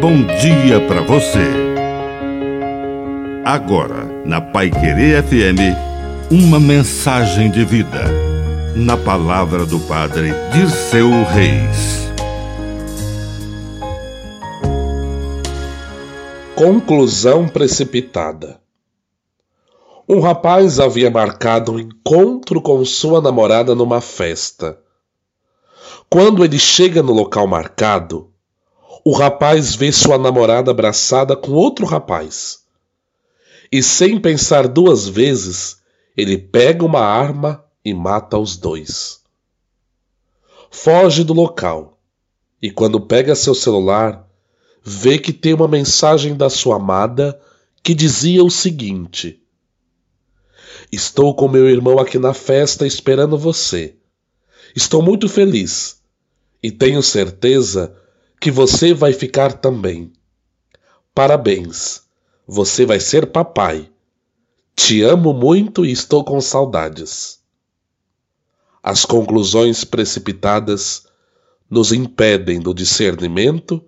bom dia para você. Agora, na Pai Querer FM, uma mensagem de vida. Na palavra do Padre Dirceu Reis. Conclusão precipitada. Um rapaz havia marcado um encontro com sua namorada numa festa. Quando ele chega no local marcado, o rapaz vê sua namorada abraçada com outro rapaz. E sem pensar duas vezes, ele pega uma arma e mata os dois. Foge do local e, quando pega seu celular, vê que tem uma mensagem da sua amada que dizia o seguinte: Estou com meu irmão aqui na festa esperando você. Estou muito feliz e tenho certeza que você vai ficar também. Parabéns, você vai ser papai. Te amo muito e estou com saudades. As conclusões precipitadas nos impedem do discernimento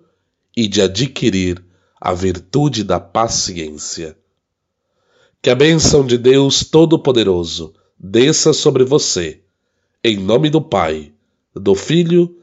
e de adquirir a virtude da paciência. Que a bênção de Deus Todo-Poderoso desça sobre você, em nome do Pai, do Filho